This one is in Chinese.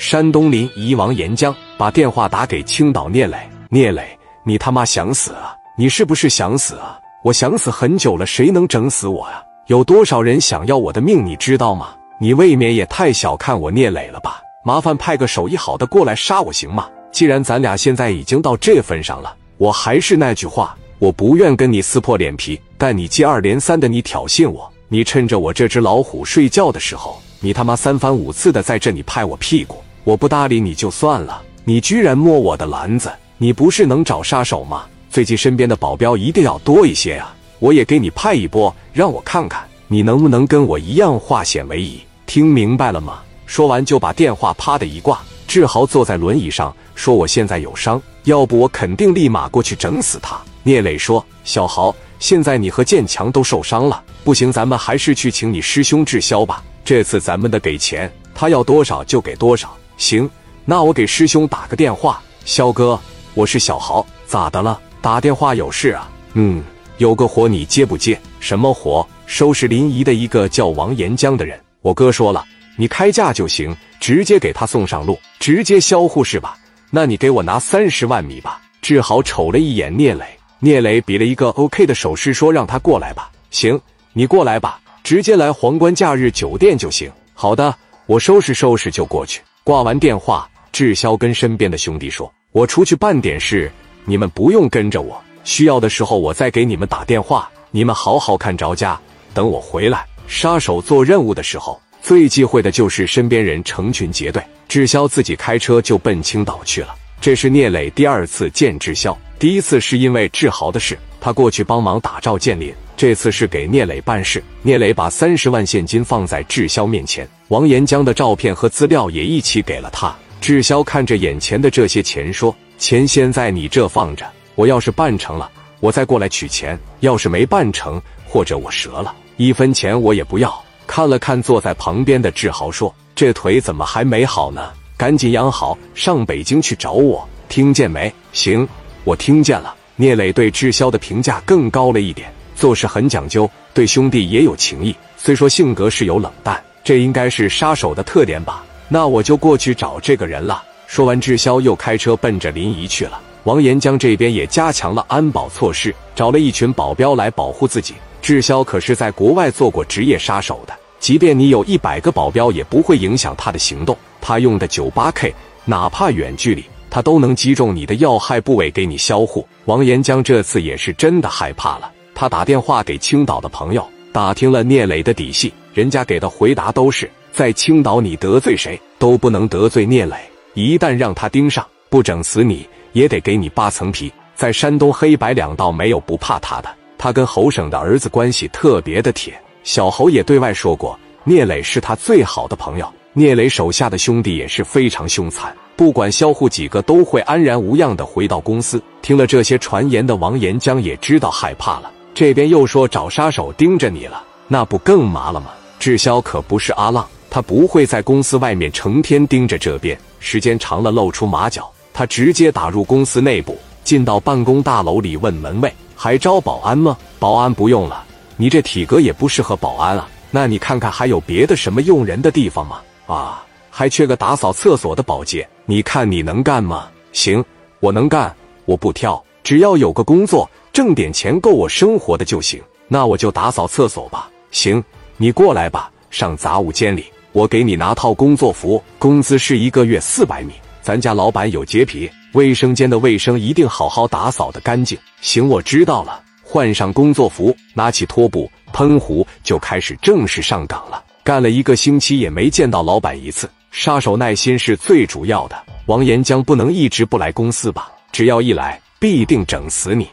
山东临沂王岩浆把电话打给青岛聂磊，聂磊，你他妈想死啊？你是不是想死啊？我想死很久了，谁能整死我啊？有多少人想要我的命，你知道吗？你未免也太小看我聂磊了吧？麻烦派个手艺好的过来杀我行吗？既然咱俩现在已经到这份上了，我还是那句话，我不愿跟你撕破脸皮，但你接二连三的你挑衅我，你趁着我这只老虎睡觉的时候，你他妈三番五次的在这里拍我屁股。我不搭理你就算了，你居然摸我的篮子！你不是能找杀手吗？最近身边的保镖一定要多一些啊！我也给你派一波，让我看看你能不能跟我一样化险为夷。听明白了吗？说完就把电话啪的一挂。志豪坐在轮椅上说：“我现在有伤，要不我肯定立马过去整死他。”聂磊说：“小豪，现在你和建强都受伤了，不行，咱们还是去请你师兄志霄吧。这次咱们得给钱，他要多少就给多少。”行，那我给师兄打个电话。肖哥，我是小豪，咋的了？打电话有事啊？嗯，有个活你接不接？什么活？收拾临沂的一个叫王岩江的人。我哥说了，你开价就行，直接给他送上路，直接销户是吧？那你给我拿三十万米吧。志豪瞅了一眼聂磊，聂磊比了一个 OK 的手势，说让他过来吧。行，你过来吧，直接来皇冠假日酒店就行。好的，我收拾收拾就过去。挂完电话，志霄跟身边的兄弟说：“我出去办点事，你们不用跟着我。需要的时候我再给你们打电话。你们好好看着家，等我回来。”杀手做任务的时候，最忌讳的就是身边人成群结队。志霄自己开车就奔青岛去了。这是聂磊第二次见志霄，第一次是因为志豪的事，他过去帮忙打赵建林。这次是给聂磊办事，聂磊把三十万现金放在志霄面前，王岩江的照片和资料也一起给了他。志霄看着眼前的这些钱，说：“钱先在你这放着，我要是办成了，我再过来取钱；要是没办成，或者我折了，一分钱我也不要。”看了看坐在旁边的志豪，说：“这腿怎么还没好呢？赶紧养好，上北京去找我，听见没？”“行，我听见了。”聂磊对志霄的评价更高了一点。做事很讲究，对兄弟也有情义。虽说性格是有冷淡，这应该是杀手的特点吧？那我就过去找这个人了。说完，志霄又开车奔着临沂去了。王岩江这边也加强了安保措施，找了一群保镖来保护自己。志霄可是在国外做过职业杀手的，即便你有一百个保镖，也不会影响他的行动。他用的九八 K，哪怕远距离，他都能击中你的要害部位，给你销户。王岩江这次也是真的害怕了。他打电话给青岛的朋友，打听了聂磊的底细，人家给的回答都是在青岛，你得罪谁都不能得罪聂磊，一旦让他盯上，不整死你也得给你扒层皮。在山东黑白两道没有不怕他的，他跟侯省的儿子关系特别的铁。小侯也对外说过，聂磊是他最好的朋友。聂磊手下的兄弟也是非常凶残，不管销户几个，都会安然无恙的回到公司。听了这些传言的王岩江也知道害怕了。这边又说找杀手盯着你了，那不更麻了吗？志霄可不是阿浪，他不会在公司外面成天盯着这边，时间长了露出马脚，他直接打入公司内部，进到办公大楼里问门卫：“还招保安吗？”保安不用了，你这体格也不适合保安啊。那你看看还有别的什么用人的地方吗？啊，还缺个打扫厕所的保洁，你看你能干吗？行，我能干，我不挑，只要有个工作。挣点钱够我生活的就行，那我就打扫厕所吧。行，你过来吧，上杂物间里，我给你拿套工作服，工资是一个月四百米。咱家老板有洁癖，卫生间的卫生一定好好打扫的干净。行，我知道了。换上工作服，拿起拖布、喷壶，就开始正式上岗了。干了一个星期也没见到老板一次，杀手耐心是最主要的。王岩江不能一直不来公司吧？只要一来，必定整死你。